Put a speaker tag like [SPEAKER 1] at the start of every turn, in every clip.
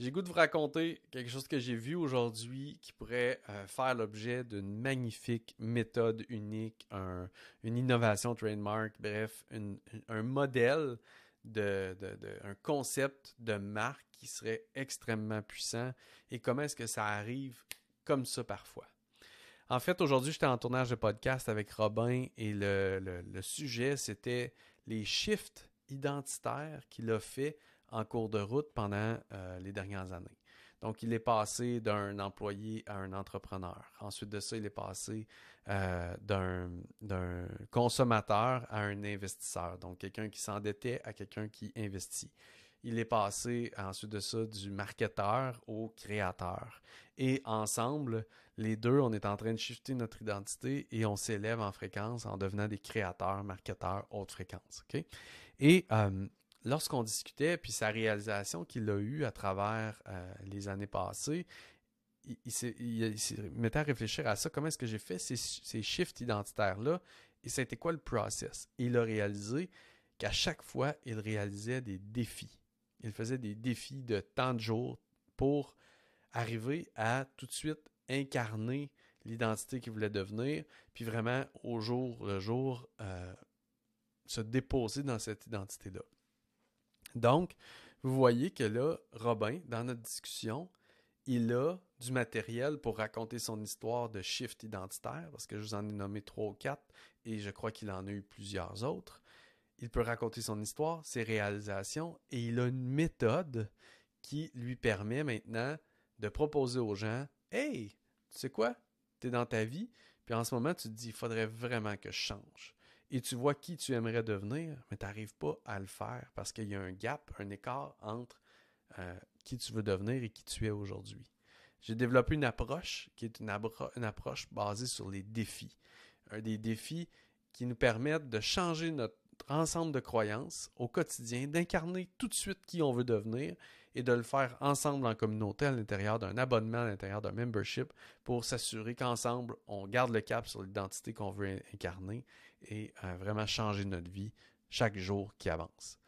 [SPEAKER 1] J'ai goût de vous raconter quelque chose que j'ai vu aujourd'hui qui pourrait euh, faire l'objet d'une magnifique méthode unique, une innovation trademark, bref, un modèle un concept de marque qui serait extrêmement puissant et comment est-ce que ça arrive comme ça parfois. En fait, aujourd'hui, j'étais en tournage de podcast avec Robin et le sujet, c'était les shifts identitaires qu'il a fait en cours de route pendant euh, les dernières années. Donc, il est passé d'un employé à un entrepreneur. Ensuite de ça, il est passé euh, d'un consommateur à un investisseur. Donc, quelqu'un qui s'endettait à quelqu'un qui investit. Il est passé ensuite de ça du marketeur au créateur. Et ensemble, les deux, on est en train de shifter notre identité et on s'élève en fréquence en devenant des créateurs, marketeurs, haute fréquence. Et euh, lorsqu'on discutait, puis sa réalisation qu'il a eue à travers euh, les années passées, il, il, mettait à réfléchir à ça. Comment est-ce que j'ai fait ces, ces shifts identitaires-là? Et été quoi le process? il a réalisé qu'à chaque fois, il réalisait des défis. Il faisait des défis de tant de jours pour arriver à tout de suite incarner l'identité qu'il voulait devenir, puis vraiment au jour le jour euh, se déposer dans cette identité-là. Donc, vous voyez que là, Robin, dans notre discussion, il a du matériel pour raconter son histoire de shift identitaire, parce que je vous en ai nommé trois ou quatre, et je crois qu'il en a eu plusieurs autres. Il peut raconter son histoire, ses réalisations, et il a une méthode qui lui permet maintenant de proposer aux gens Hey, tu sais quoi? Tu es dans ta vie, puis en ce moment, tu te dis Il faudrait vraiment que je change et tu vois qui tu aimerais devenir, mais tu n'arrives pas à le faire parce qu'il y a un gap, un écart entre euh, qui tu veux devenir et qui tu es aujourd'hui. J'ai développé une approche qui est une, une, approche basée sur les défis. Un des défis qui nous permettent de changer notre ensemble de croyances au quotidien, d'incarner tout de suite qui on veut devenir et de le faire ensemble en communauté à l'intérieur d'un abonnement, à l'intérieur d'un membership pour s'assurer qu'ensemble, on garde le cap sur l'identité qu'on veut incarner et euh, vraiment changer notre vie chaque jour qui avance.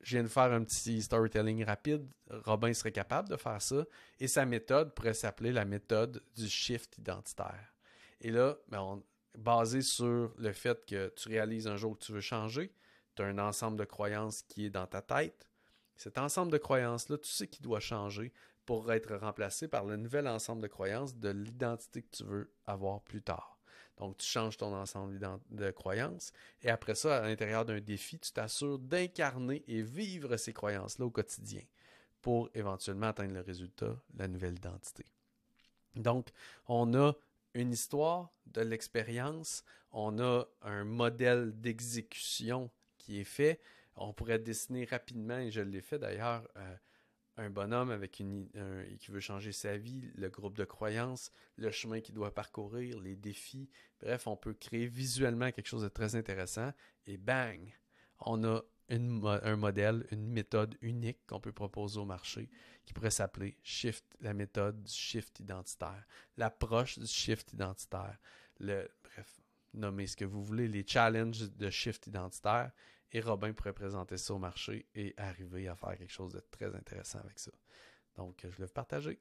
[SPEAKER 1] Je viens de faire un petit storytelling rapide. Robin serait capable de faire ça et sa méthode pourrait s'appeler la méthode du shift identitaire. Et là, ben, on, basé sur le fait que tu réalises un jour que tu veux changer, tu as un ensemble de croyances qui est dans ta tête. Cet ensemble de croyances-là, tu sais qu'il doit changer pour être remplacé par le nouvel ensemble de croyances de l'identité que tu veux avoir plus tard. Donc, tu changes ton ensemble de croyances et après ça, à l'intérieur d'un défi, tu t'assures d'incarner et vivre ces croyances-là au quotidien pour éventuellement atteindre le résultat, la nouvelle identité. Donc, on a une histoire, de l'expérience, on a un modèle d'exécution qui est fait. On pourrait dessiner rapidement, et je l'ai fait d'ailleurs, euh, un bonhomme avec une, qui veut changer sa vie, le groupe de croyances, le chemin qu'il doit parcourir, les défis. Bref, on peut créer visuellement quelque chose de très intéressant et bang, on a un modèle, une méthode unique qu'on peut proposer au marché qui pourrait s'appeler Shift, la méthode du shift identitaire, l'approche du shift identitaire, le, bref, nommez ce que vous voulez, les challenges de shift identitaire. Et Robin pourrait présenter ça au marché et arriver à faire quelque chose de très intéressant avec ça. Donc, je vais le partager.